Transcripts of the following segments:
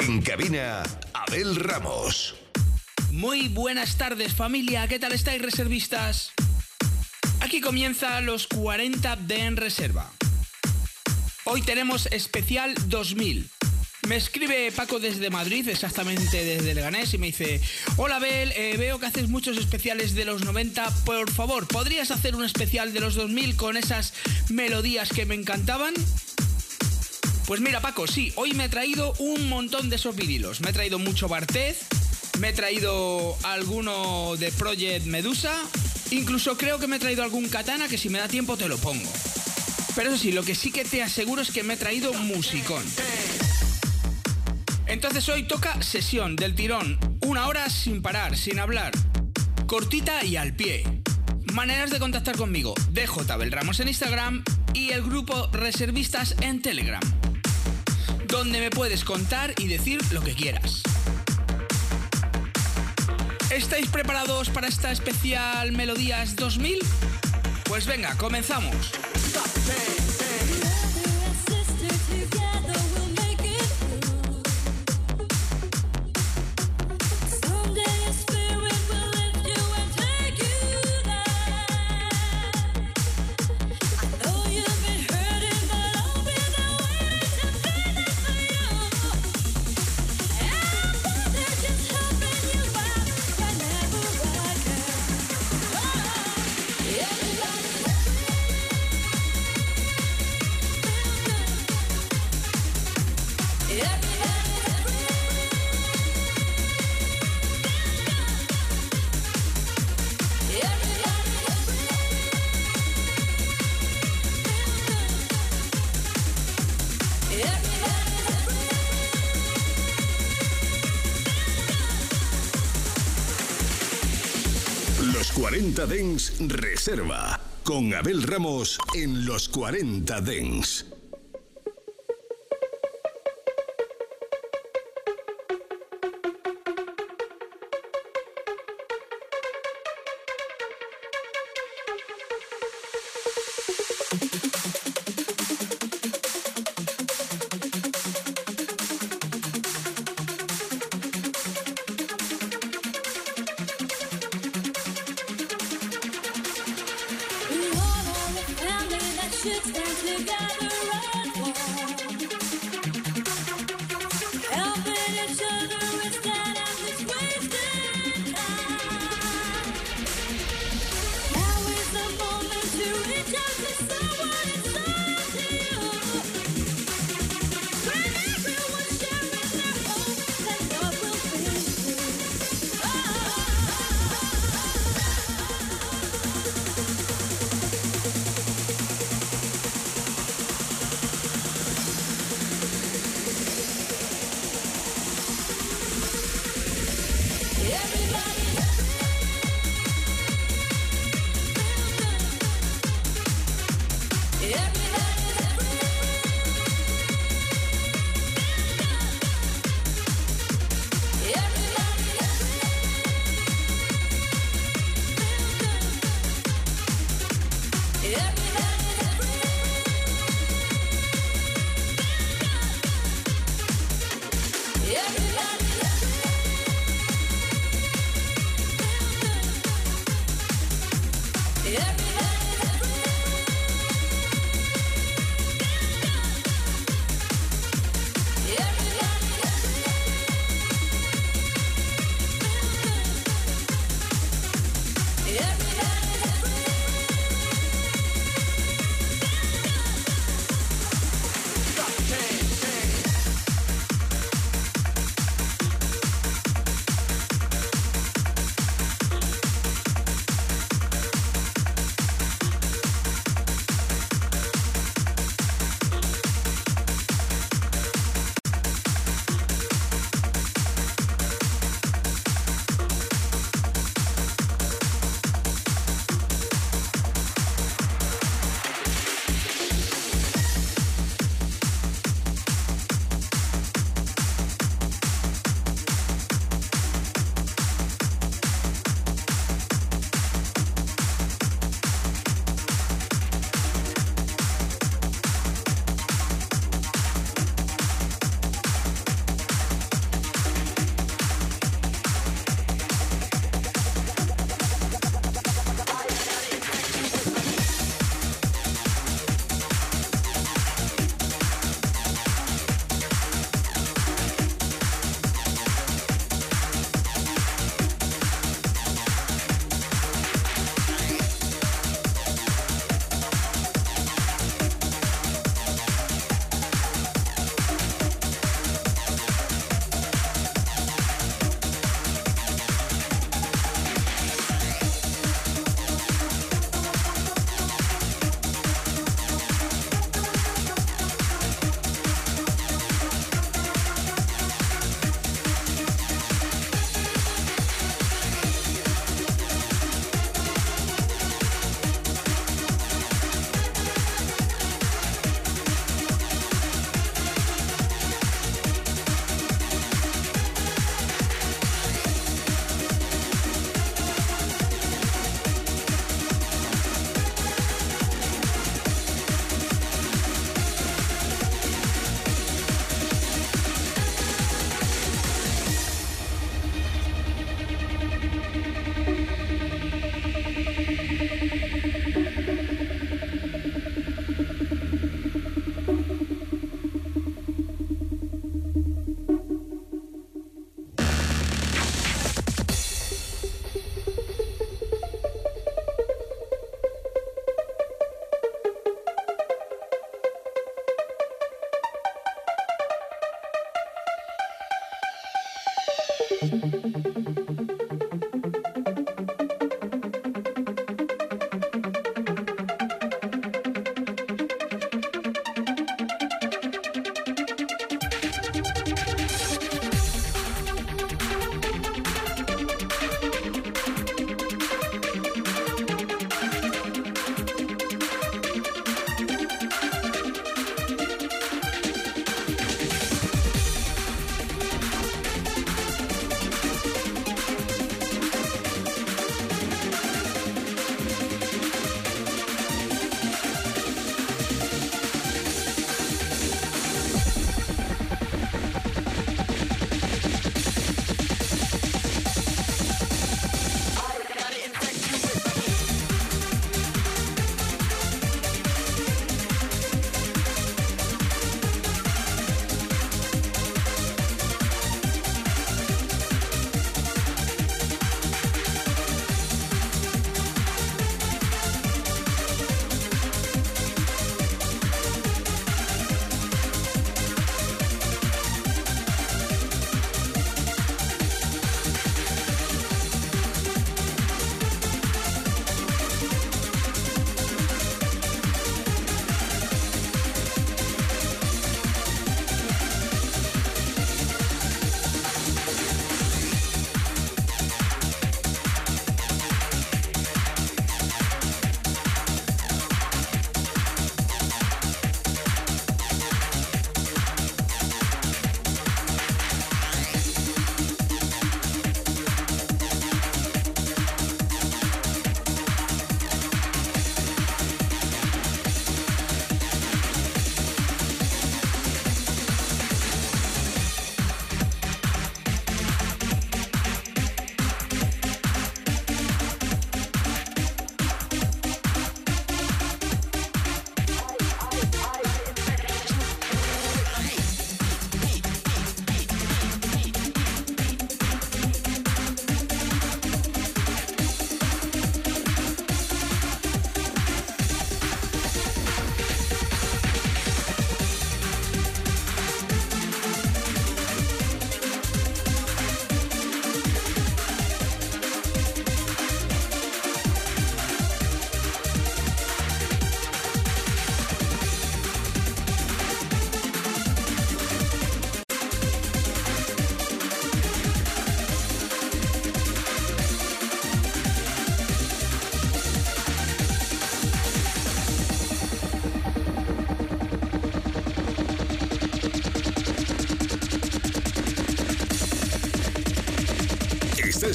En cabina, Abel Ramos. Muy buenas tardes familia, ¿qué tal estáis reservistas? Aquí comienza los 40 de En Reserva. Hoy tenemos especial 2000. Me escribe Paco desde Madrid, exactamente desde Leganés, y me dice, hola Bel, eh, veo que haces muchos especiales de los 90, por favor, ¿podrías hacer un especial de los 2000 con esas melodías que me encantaban? Pues mira Paco, sí, hoy me he traído un montón de esos vinilos. Me he traído mucho Bartez, me he traído alguno de Project Medusa, incluso creo que me he traído algún Katana que si me da tiempo te lo pongo. Pero eso sí, lo que sí que te aseguro es que me he traído musicón. Entonces hoy toca sesión del tirón, una hora sin parar, sin hablar, cortita y al pie. Maneras de contactar conmigo, DJ Abel Ramos en Instagram y el grupo Reservistas en Telegram, donde me puedes contar y decir lo que quieras. ¿Estáis preparados para esta especial Melodías 2000? Pues venga, comenzamos. 40 Dens Reserva. Con Abel Ramos en los 40 Dens.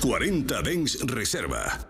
40 Dens Reserva.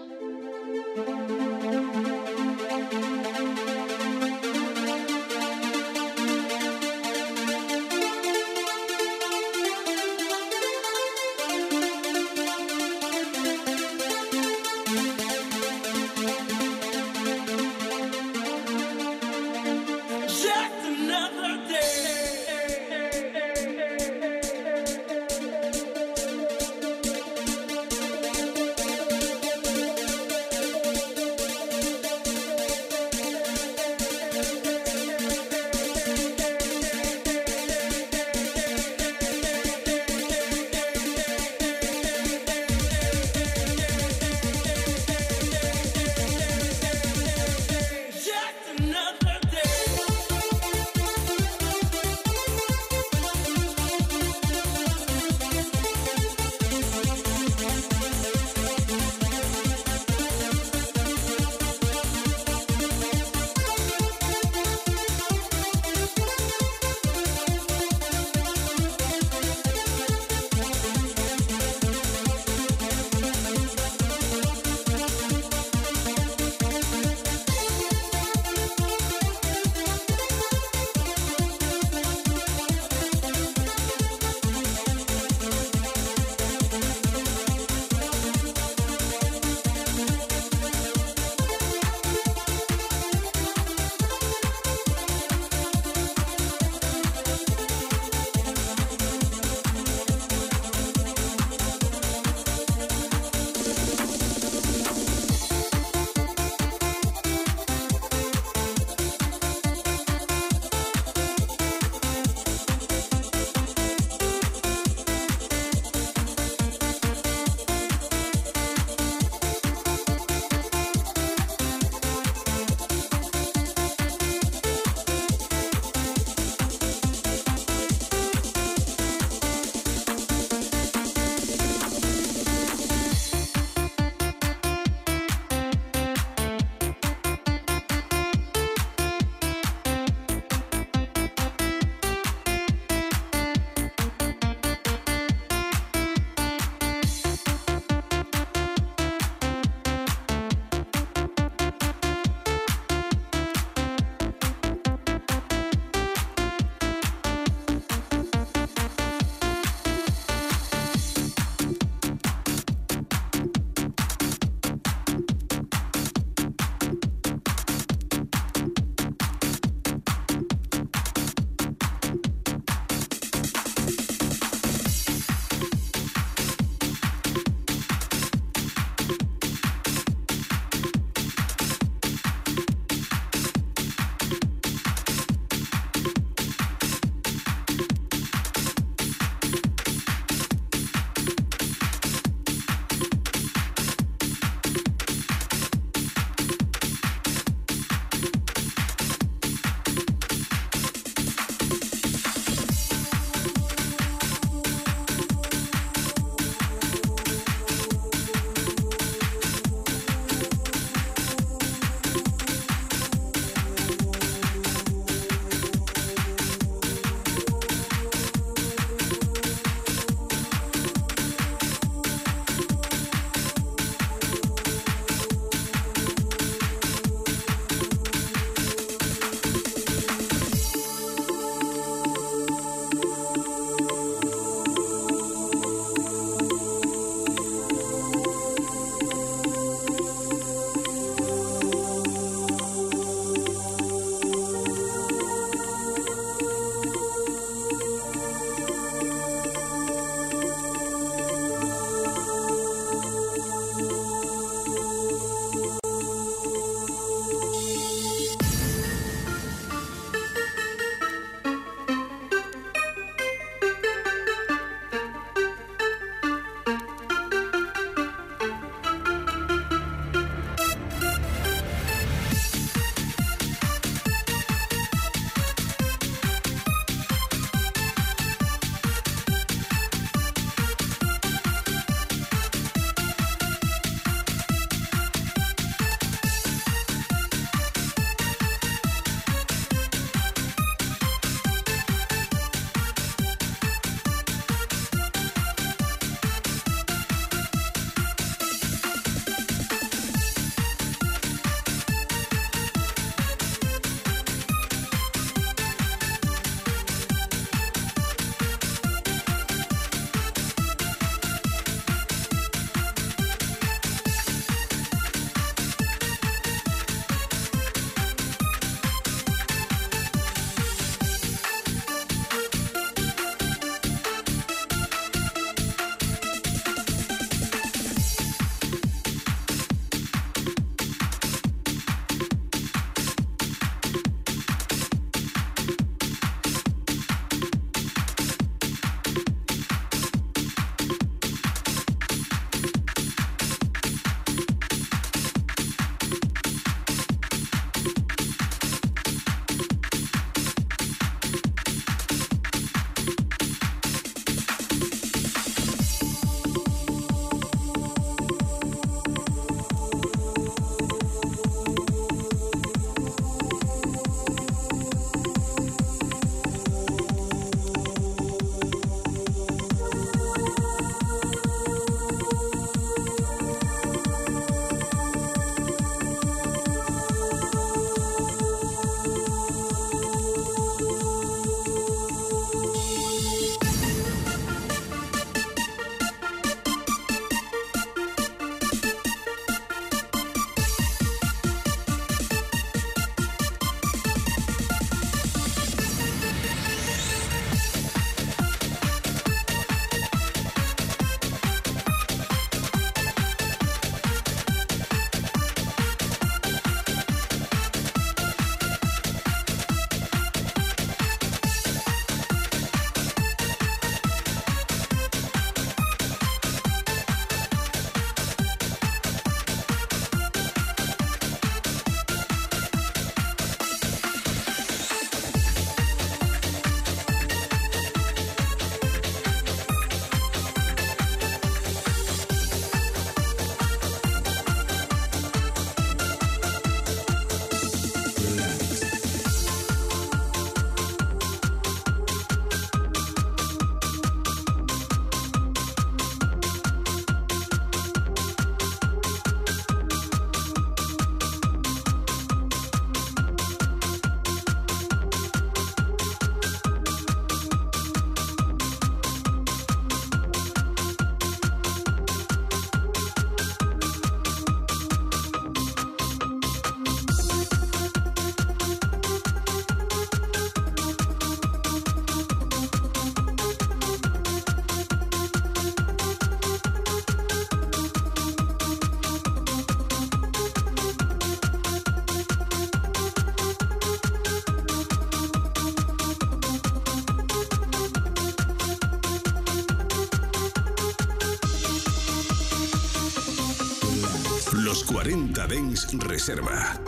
40 Dens Reserva.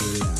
Yeah.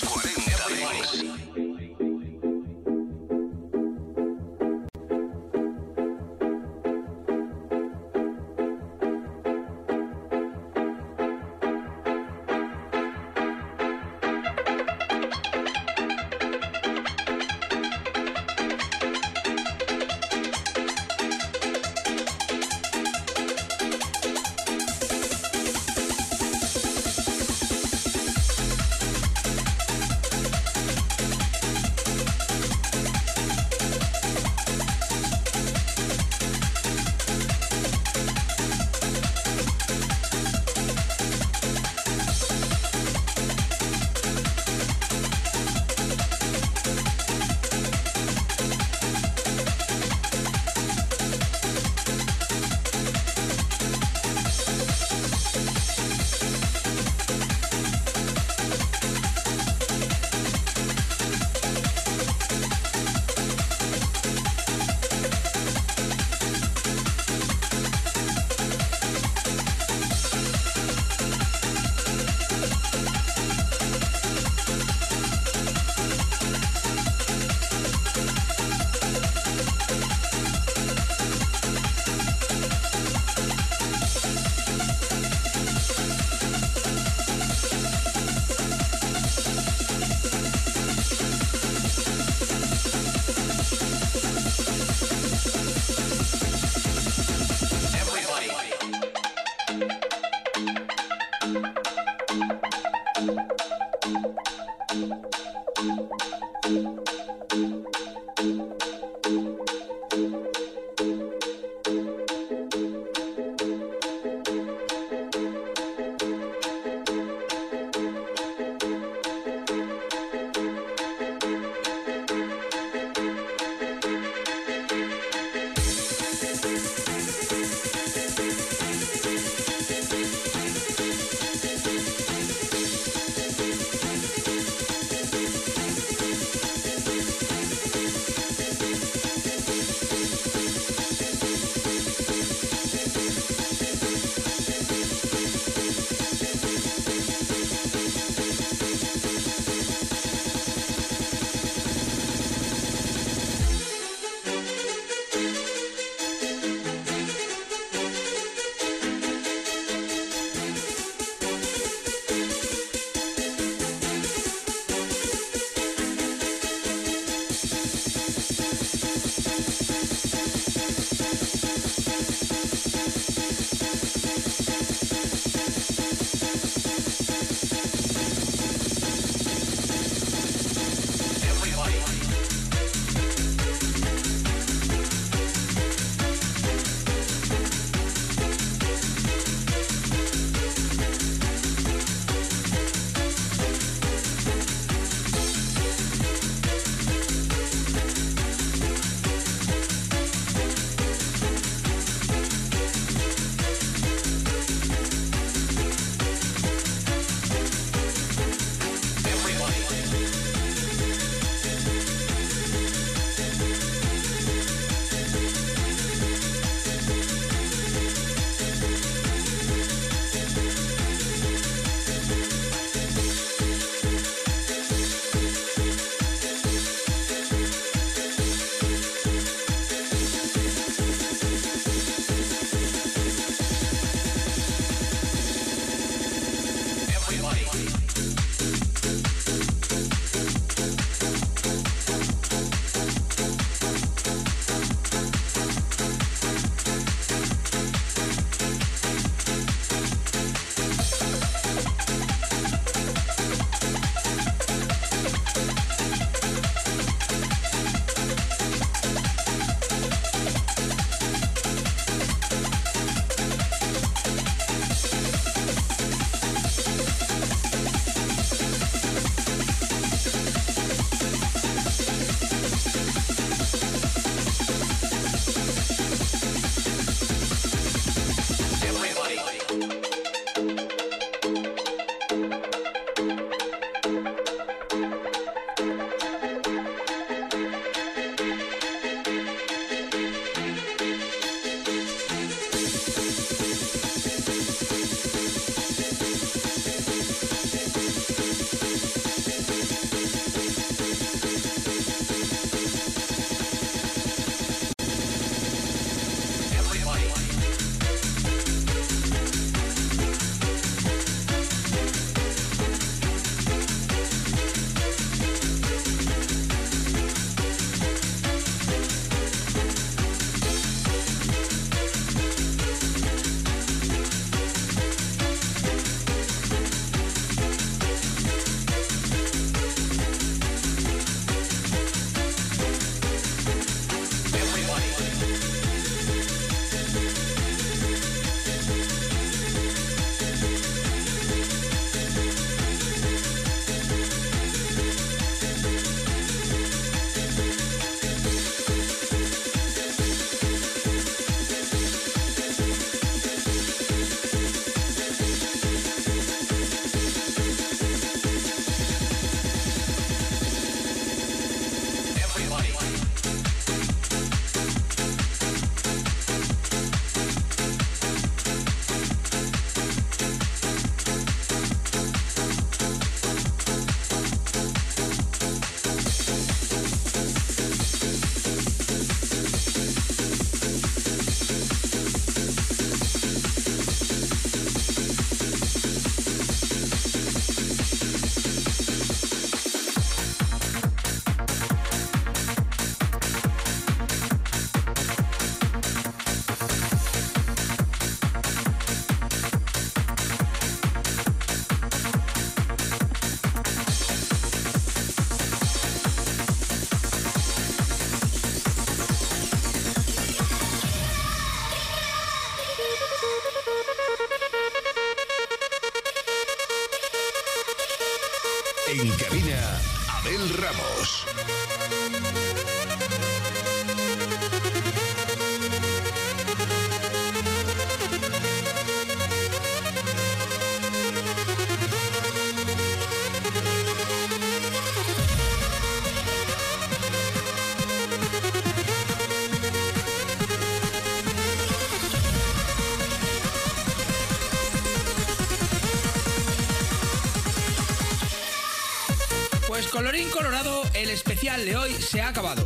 colorín colorado, el especial de hoy se ha acabado.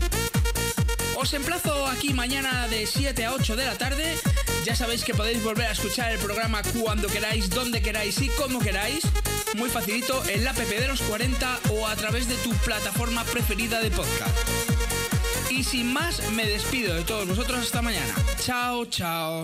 Os emplazo aquí mañana de 7 a 8 de la tarde. Ya sabéis que podéis volver a escuchar el programa cuando queráis, donde queráis y como queráis. Muy facilito en la app de los 40 o a través de tu plataforma preferida de podcast. Y sin más, me despido de todos vosotros hasta mañana. Chao, chao.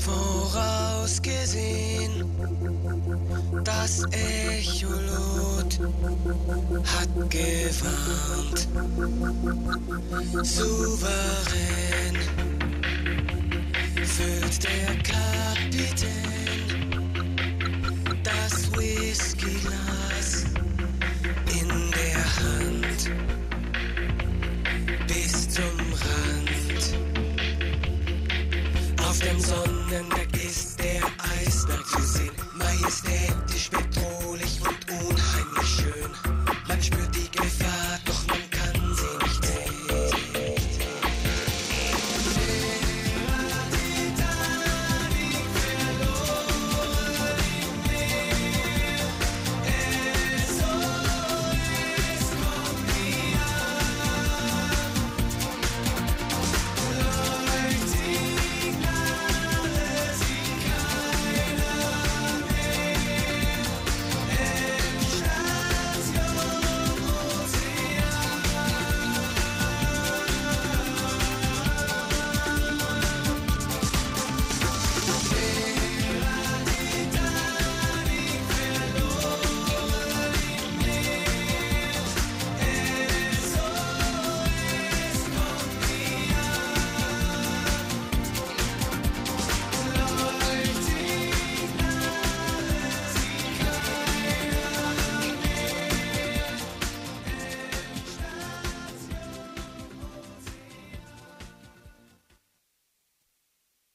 vorausgesehen. Das Echolot hat gewarnt. Souverän füllt der Kapitän das Whiskyglas